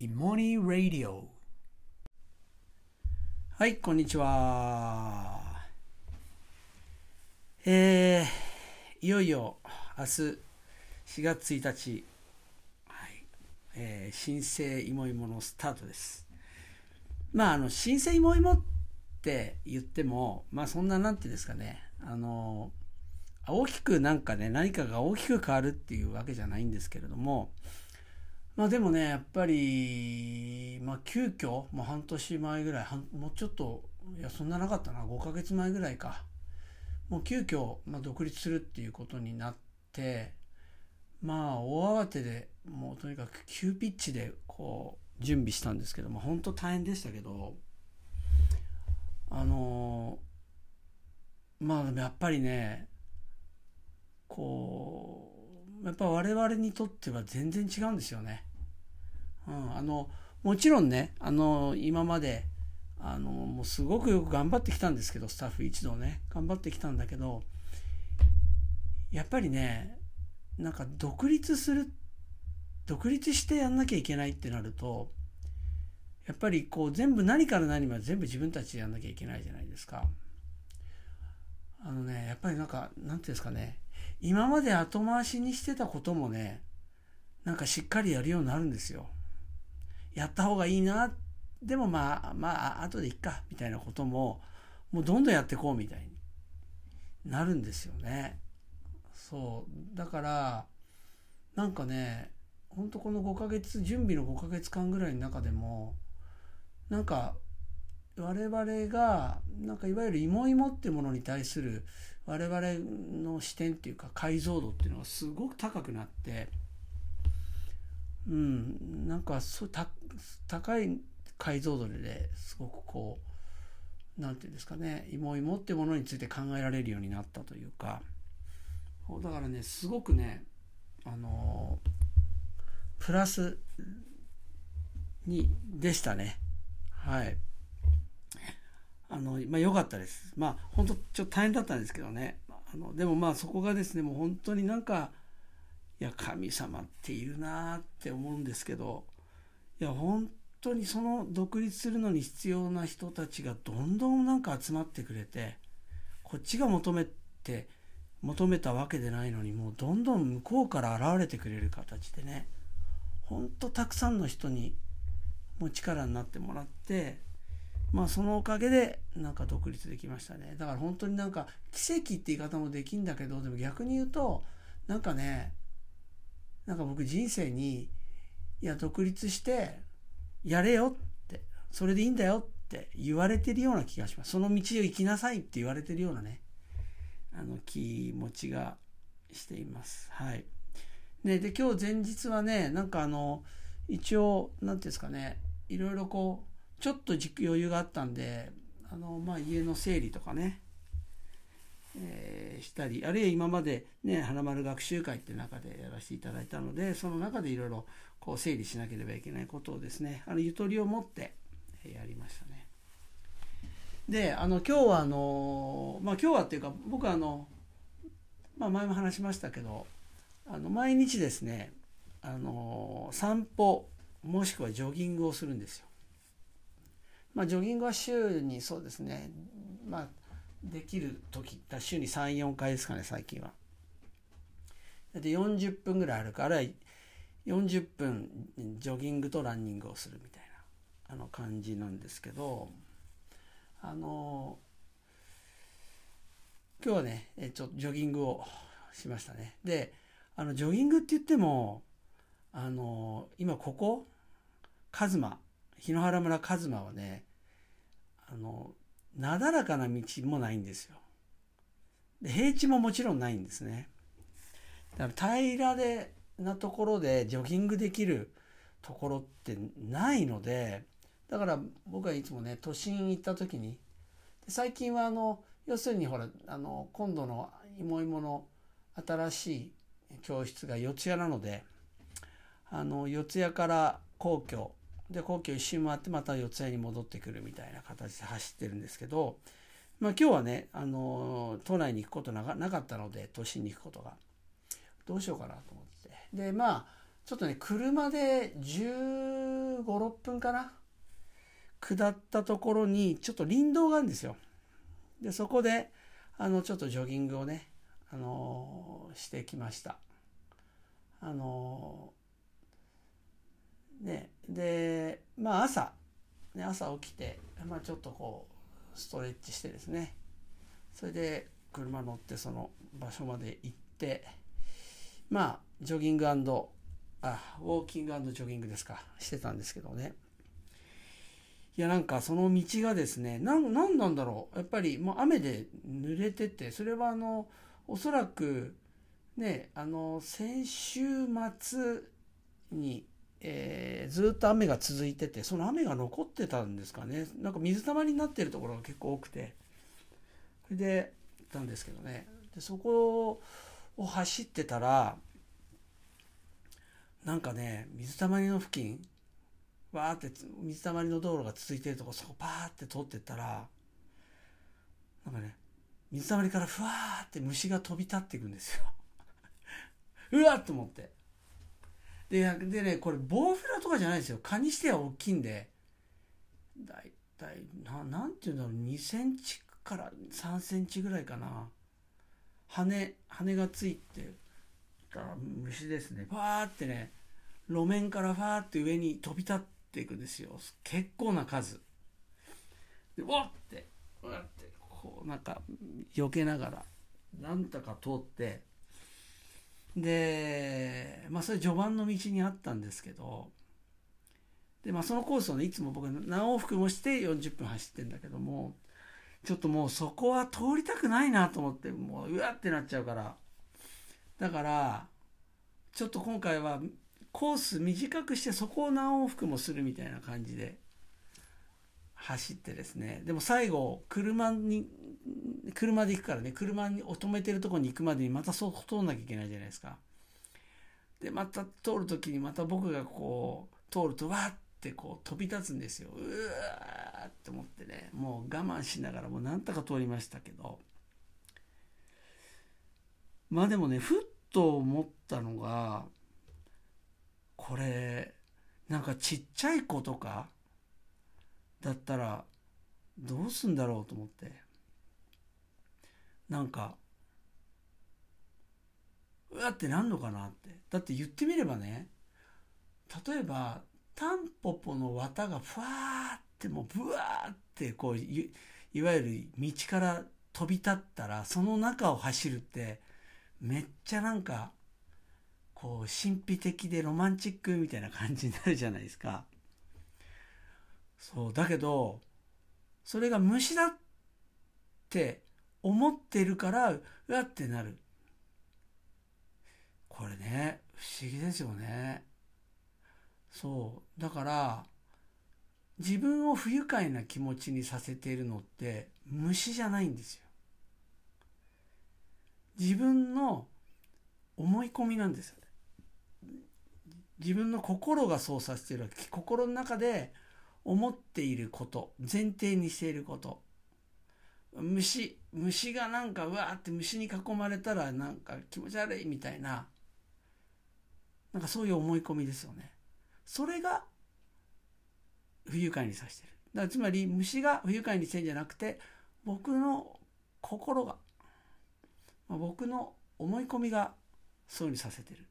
イモニー・ラディオはいこんにちは。えー、いよいよ明日4月1日、はい。えー、新生いもいものスタートです。まああの新生いもいもって言ってもまあそんななんていうんですかね。あの大きくなんかね何かが大きく変わるっていうわけじゃないんですけれどもまあでもねやっぱりまあ急遽もう半年前ぐらいもうちょっといやそんななかったな5ヶ月前ぐらいかもう急遽まあ独立するっていうことになってまあ大慌てでもうとにかく急ピッチでこう準備したんですけども本当大変でしたけどあのまあでもやっぱりねこうやっぱ我々にとっては全然違うんですよね。うん、あのもちろんねあの今まであのもうすごくよく頑張ってきたんですけどスタッフ一同ね頑張ってきたんだけどやっぱりねなんか独立する独立してやんなきゃいけないってなるとやっぱりこう全部何から何まで全部自分たちでやんなきゃいけないじゃないですか。あのねやっぱりなんかなんていうんですかね今まで後回しにしてたこともねなんかしっかりやるようになるんですよ。やった方がいいな。でもまあまあ後でいっか。みたいなことももうどんどんやっていこうみたいになるんですよね。そう。だからなんかねほんとこの5ヶ月準備の5ヶ月間ぐらいの中でもなんか我々がなんかいわゆる芋芋ってものに対する我々の視点っていうか解像度っていうのがすごく高くなってうん。なんかそう高い解像度ですごくこう何て言うんですかね。芋芋ってものについて考えられるようになったというか。だからねすごくねあのプラスにでしたね。はい。あのまあ良かったです。まあ本当ちょっと大変だったんですけどね。あのでもまあそこがですねもう本当になんかいや神様っているなって思うんですけどいや本当にその独立するのに必要な人たちがどんどんなんか集まってくれてこっちが求めて求めたわけでないのにもうどんどん向こうから現れてくれる形でねほんとたくさんの人にもう力になってもらってまあそのおかげでなんか独立できましたね。だから本当になんか奇跡って言い方もできんだけどでも逆に言うとなんかねなんか僕人生にいや独立してやれよってそれでいいんだよって言われてるような気がします。その道を行きなさいって言われてるようなねあの気持ちがしています。はい。ねで今日前日はねなんかあの一応何て言うんですかねいろいろこうちょっと余裕があったんであのまあ家の整理とかね、したりあるいは今までね花丸学習会っていう中でやらせていただいたのでその中でいろいろこう整理しなければいけないことをですねあのゆとりを持ってやりましたね。であの今日はあのまあ今日はっていうか僕はあの、まあ、前も話しましたけどあの毎日ですねあの散歩もしくはジョギングをするんですよ。まあ、ジョギングは週にそうですねまあできる時週に34回ですかね最近は。で40分ぐらい歩くあるいは40分ジョギングとランニングをするみたいなあの感じなんですけどあの今日はねちょっとジョギングをしましたね。であのジョギングって言ってもあの今ここカズマ檜原村カズマはねあのなだらかな道もないんですよ。で平地ももちろんないんですね。だから平らでなところでジョギングできるところってないのでだから僕はいつもね都心行った時に最近はあの要するにほらあの今度の芋芋の新しい教室が四谷なのであの四谷から皇居で皇居一周回ってまた四谷に戻ってくるみたいな形で走ってるんですけど、まあ、今日はねあの都内に行くことなかったので都心に行くことがどうしようかなと思ってでまあちょっとね車で1516分かな下ったところにちょっと林道があるんですよ。で、そこで、あの、ちょっとジョギングをね、あのしてきました。あのね、で、まあ朝、ね、朝起きて、まあちょっとこう、ストレッチしてですね、それで車乗ってその場所まで行って、まあ、ジョギングあ、ウォーキングジョギングですか、してたんですけどね。いや、なんかその道がですね、なん、なんなんだろう。やっぱりもう雨で濡れてて、それはあの、おそらく、ね、あの、先週末に、えー、ずっと雨が続いてて、その雨が残ってたんですかね。なんか水たまりになってるところが結構多くて。それで、行ったんですけどね。で、そこを走ってたら、なんかね、水たまりの付近、わーって水たまりの道路が続いてるとこ、そこパーって通ってったら、なんかね、水たまりからふわーって虫が飛び立っていくんですよ。うわっと思って。で、でね、これボウフラとかじゃないですよ。蚊にしては大きいんで、だいたい、ななんていうんだろう、2センチから3センチぐらいかな。羽、羽がついてた虫ですね。わーってね、路面からファーって上に飛び立っていくんですよ。結構な数。で、わって、わって、こうなんか避けながら、なんとか通って、で、まあそれ序盤の道にあったんですけど、で、まあそのコースをね、いつも僕何往復もして40分走ってんだけども、ちょっともうそこは通りたくないなと思って、もううわってなっちゃうから。だから、ちょっと今回はコース短くしてそこを何往復もするみたいな感じで走ってですね。でも最後、車に、車で行くからね、車に止めてるとこに行くまでにまたそう通んなきゃいけないじゃないですか。で、また通るときにまた僕がこう、通るとわーってこう飛び立つんですよ。うわーって思ってね、もう我慢しながらもうなんとか通りましたけど。まあでもね、ふっと思ったのが、これ、なんかちっちゃい子とかだったらどうすんだろうと思って。なんか、うわってなんのかなって。だって言ってみればね、例えば、タンポポの綿がふわーってもうブワーってこうい、いわゆる道から飛び立ったら、その中を走るって、めっちゃなんか、こう、神秘的でロマンチックみたいな感じになるじゃないですか。そう、だけど、それが虫だって思ってるから、うわってなる。これね、不思議ですよね。そう。だから、自分を不愉快な気持ちにさせているのって虫じゃないんですよ。自分の思い込みなんですよね。自分の心がそうさせているわけ心の中で思っていること前提にしていること虫虫がなんかうわーって虫に囲まれたらなんか気持ち悪いみたいななんかそういう思い込みですよねそれが不愉快にさしてるだからつまり虫が不愉快にしてんじゃなくて僕の心が僕の思い込みがそうにさせてるっ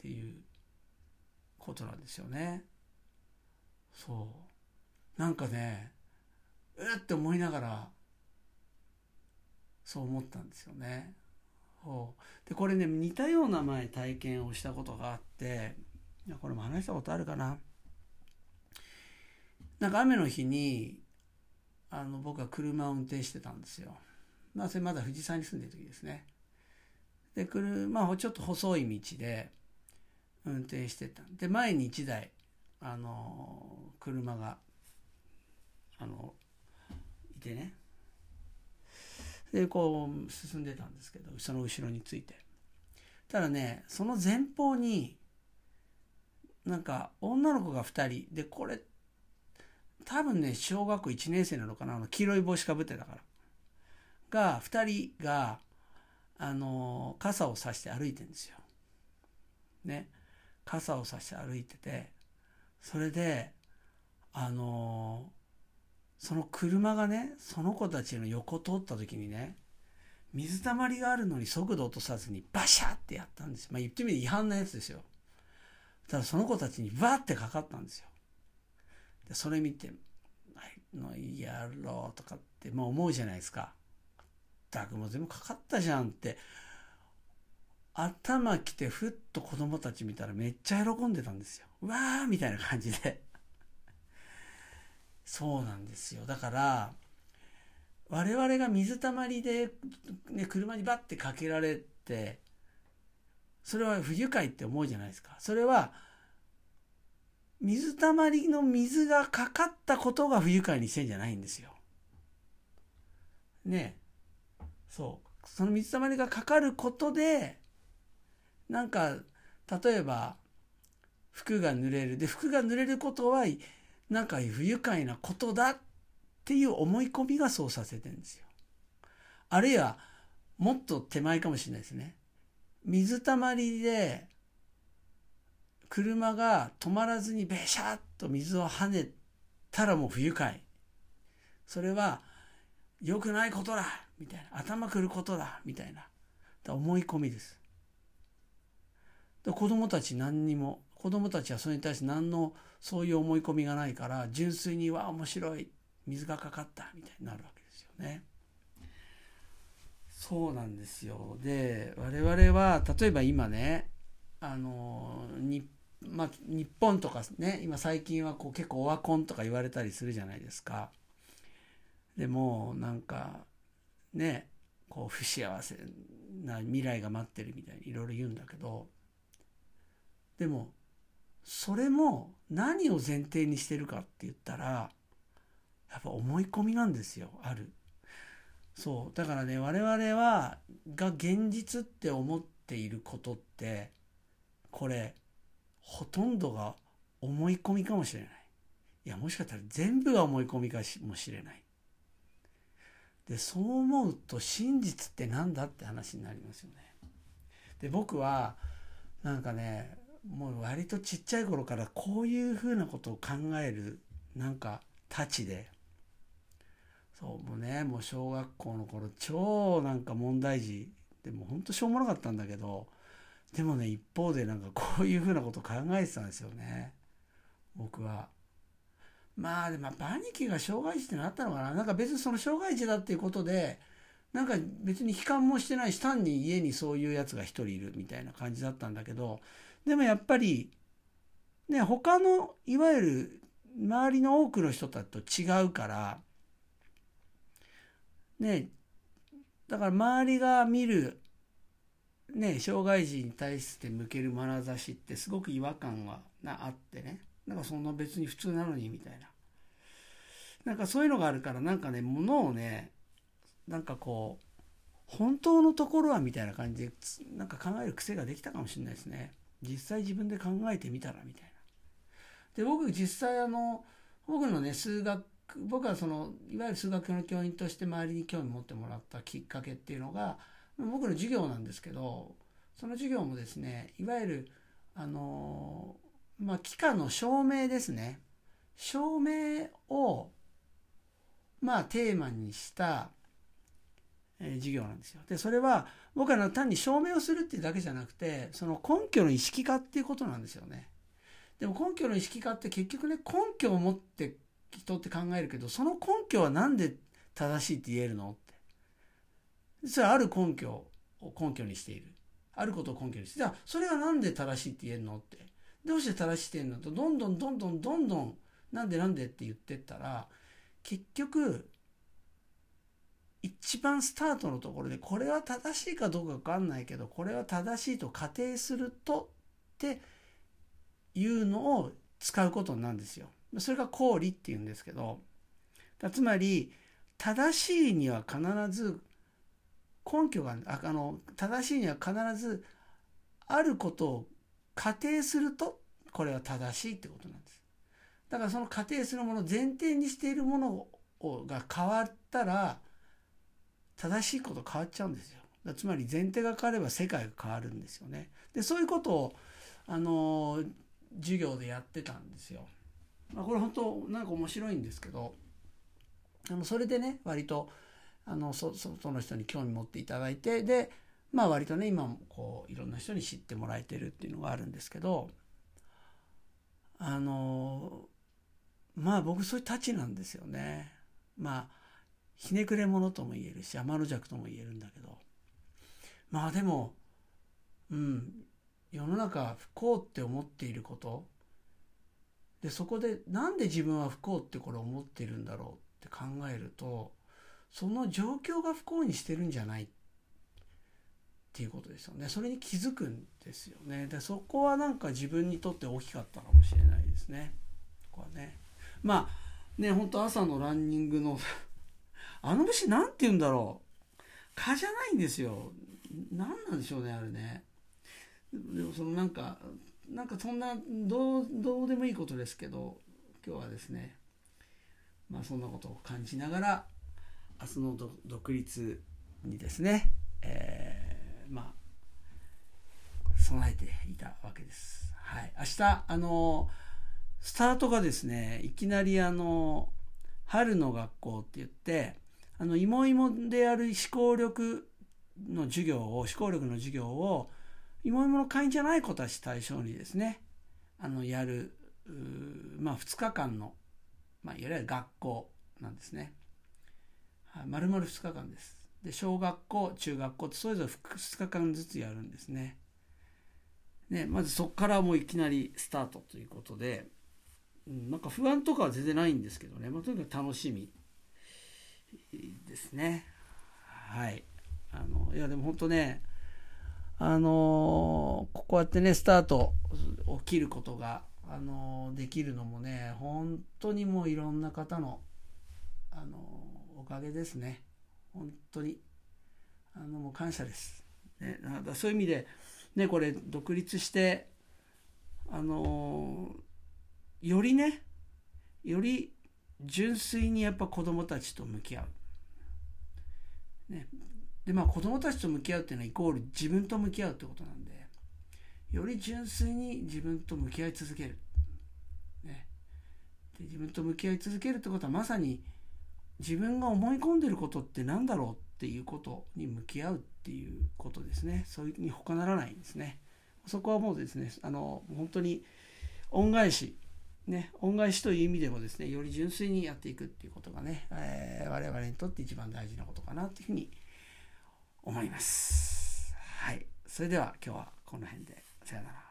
ていうことなんですよね。そう。なんかね、うって思いながら、そう思ったんですよね。で、これね、似たような前体験をしたことがあって、これも話したことあるかな。なんか雨の日に、あの、僕は車を運転してたんですよ。まあ、それまだ富士山に住んでる時ですね。で、車、ちょっと細い道で、運転してたで前に1台あの車があのいてねでこう進んでたんですけどその後ろについてただねその前方になんか女の子が2人でこれ多分ね小学校1年生なのかなあの黄色い帽子かぶってたからが2人があの傘を差して歩いてんですよ。ね。傘を差して歩いててそれであのその車がねその子たちの横通った時にね水たまりがあるのに速度落とさずにバシャってやったんですよ。まあ言ってみると違反なやつですよ。ただその子たちにバーってかかったんですよ。でそれ見て「はいのやろう」とかってまあ思うじゃないですか。ったくも全部かかったじゃんって頭きてふっと子供たち見たらめっちゃ喜んでたんですよ。わーみたいな感じで。そうなんですよ。だから我々が水たまりで、ね、車にバッてかけられてそれは不愉快って思うじゃないですか。それは水たまりの水がかかったことが不愉快にしてんじゃないんですよ。ねそうその水たまりがかかることでなんか例えば服が濡れるで服が濡れることはなんか不愉快なことだっていう思い込みがそうさせてるんですよ。あるいはもっと手前かもしれないですね。水たまりで車が止まらずにべしゃっと水を跳ねたらもう不愉快。それは良くないことだみたいな。頭くることだみたいな。思い込みです。子供たち何にも、子供たちはそれに対して何のそういう思い込みがないから、純粋には面白い。水がかかったみたいになるわけですよね。そうなんですよ。で、我々は、例えば今ね、あの、日まあ、日本とかね今最近はこう結構オワコンとか言われたりするじゃないですかでもなんかねこう不幸せな未来が待ってるみたいにいろいろ言うんだけどでもそれも何を前提にしてるかって言ったらやっぱ思い込みなんですよあるそうだからね我々はが現実って思っていることってこれほとんどが思い込みかもしれない。いや、もしかしたら全部が思い込みかもしれない。で、そう思うと真実って何だって話になりますよね。で、僕は、なんかね、もう割とちっちゃい頃からこういうふうなことを考える、なんか、たちで、そうもうねもう小学校の頃超なんか問題児でも本当しょうもなかったんだけどでもね一方でなんかこういうふうなこと考えてたんですよね。僕は。まあでも兄貴が障害児ってなったのかな。なんか別にその障害児だっていうことでなんか別に悲観もしてないし単に家にそういうやつが一人いるみたいな感じだったんだけどでもやっぱりね他のいわゆる周りの多くの人たちと違うからねだから周りが見るね、障害児に対して向ける眼差しってすごく違和感があってね。なんかそんな別に普通なのにみたいな。なんかそういうのがあるからなんかねものをねなんかこう本当のところはみたいな感じでなんか考える癖ができたかもしれないですね。実際自分で考えてみたらみたいな。で僕実際あの僕のね数学僕はそのいわゆる数学の教員として周りに興味持ってもらったきっかけっていうのが僕の授業なんですけどその授業もですねいわゆるあのまあ機関の証明ですね。証明をまあテーマにした、えー、授業なんですよ。でそれは僕は単に証明をするっていうだけじゃなくてその根拠の意識化っていうことなんですよね。でも根拠の意識化って結局ね根拠を持って人って考えるけどその根拠は何で正しいって言えるのそれはある根拠を根拠にしている。あることを根拠にして。じゃあ、それはなんで正しいって言えるのって。どうして正しいって言えるのと、どんどんどんどんどんどん、なんでなんでって言ってったら、結局、一番スタートのところで、これは正しいかどうかわかんないけど、これは正しいと仮定するとっていうのを使うことなんですよ。それが公理っていうんですけど、つまり、正しいには必ず根拠がああの正しいには必ずあることを仮定するとこれは正しいってことなんです。だからその仮定するもの前提にしているものをが変わったら正しいこと変わっちゃうんですよ。つまり前提が変われば世界が変わるんですよね。でそういうことをあの授業でやってたんですよ。まあ、これ本当なんか面白いんですけどあのそれでね割とあのそその人に興味持っていただいてでまあ割とね今もこういろんな人に知ってもらえてるっていうのがあるんですけどあのまあ僕そういうたちなんですよね。まあひねくれ者とも言えるし天の弱とも言えるんだけど。まあでもうん世の中不幸って思っていること。でそこでなんで自分は不幸ってこれ思ってるんだろうって考えるとその状況が不幸にしてるんじゃない。っていうことですよね。それに気づくんですよね。でそこはなんか自分にとって大きかったかもしれないですね。ここはね。まあね本当朝のランニングのあの虫なんて言うんだろう。蚊じゃないんですよ。何なんでしょうねあれね。でもそのなんかなんかそんなどうどうでもいいことですけど今日はですねまあそんなことを感じながら明日の独立にですね、えー、まあ備えていたわけです。はい、明日あのスタートがですねいきなりあの春の学校って言ってあの芋芋である思考力の授業を思考力の授業を芋芋の会員じゃない子たち対象にですねあのやるまあ2日間の、まあ、いわゆる学校なんですね。丸々2日間です。で小学校中学校ってそれぞれ2日間ずつやるんですね。ねまずそこからもういきなりスタートということで、うん、なんか不安とかは全然ないんですけどね、まあ、とにかく楽しみですね。はい。あのいやでも本当ねあのこうやってねスタート起きることが、あのできるのもね本当にもういろんな方の、あのおかげですね本当にあのもう感謝です、ね、だそういう意味でねこれ独立してあのよりねより純粋にやっぱ子供たちと向き合う、ね、でまあ子供たちと向き合うっていうのはイコール自分と向き合うってことなんでより純粋に自分と向き合い続ける、ね、で自分と向き合い続けるってことはまさに自分が思い込んでることって何だろうっていうことに向き合うっていうことですね。そういうに他ならないんですね。そこはもうですねあの本当に恩返しね、恩返しという意味でもですねより純粋にやっていくっていうことがね、えー、我々にとって一番大事なことかなというふうに思います。はい。それでは今日はこの辺で。さよなら。